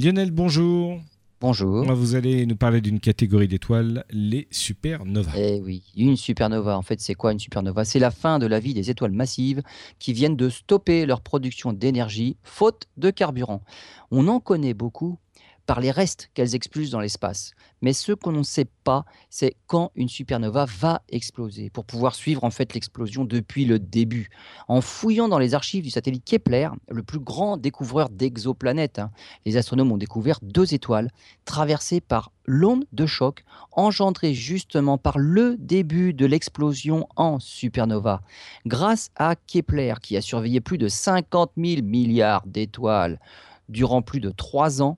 Lionel, bonjour. Bonjour. Vous allez nous parler d'une catégorie d'étoiles, les supernovas. Eh oui, une supernova, en fait, c'est quoi une supernova? C'est la fin de la vie des étoiles massives qui viennent de stopper leur production d'énergie faute de carburant. On en connaît beaucoup par les restes qu'elles expulsent dans l'espace. Mais ce qu'on ne sait pas, c'est quand une supernova va exploser, pour pouvoir suivre en fait l'explosion depuis le début. En fouillant dans les archives du satellite Kepler, le plus grand découvreur d'exoplanètes, hein, les astronomes ont découvert deux étoiles traversées par l'onde de choc engendrée justement par le début de l'explosion en supernova. Grâce à Kepler, qui a surveillé plus de 50 000 milliards d'étoiles durant plus de trois ans,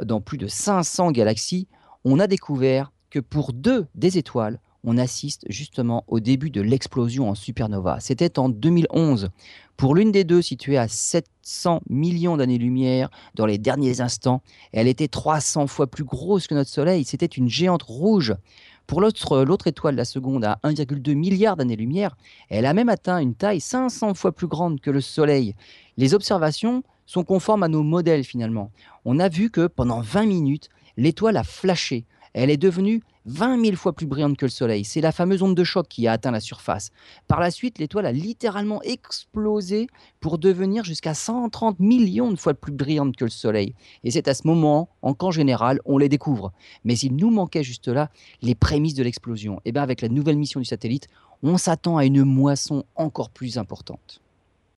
dans plus de 500 galaxies, on a découvert que pour deux des étoiles, on assiste justement au début de l'explosion en supernova. C'était en 2011. Pour l'une des deux, située à 700 millions d'années-lumière dans les derniers instants, elle était 300 fois plus grosse que notre Soleil. C'était une géante rouge. Pour l'autre étoile, la seconde, à 1,2 milliard d'années-lumière, elle a même atteint une taille 500 fois plus grande que le Soleil. Les observations sont conformes à nos modèles finalement. On a vu que pendant 20 minutes, l'étoile a flashé. Elle est devenue 20 000 fois plus brillante que le Soleil. C'est la fameuse onde de choc qui a atteint la surface. Par la suite, l'étoile a littéralement explosé pour devenir jusqu'à 130 millions de fois plus brillante que le Soleil. Et c'est à ce moment qu'en général, on les découvre. Mais il nous manquait juste là les prémices de l'explosion. Et bien avec la nouvelle mission du satellite, on s'attend à une moisson encore plus importante.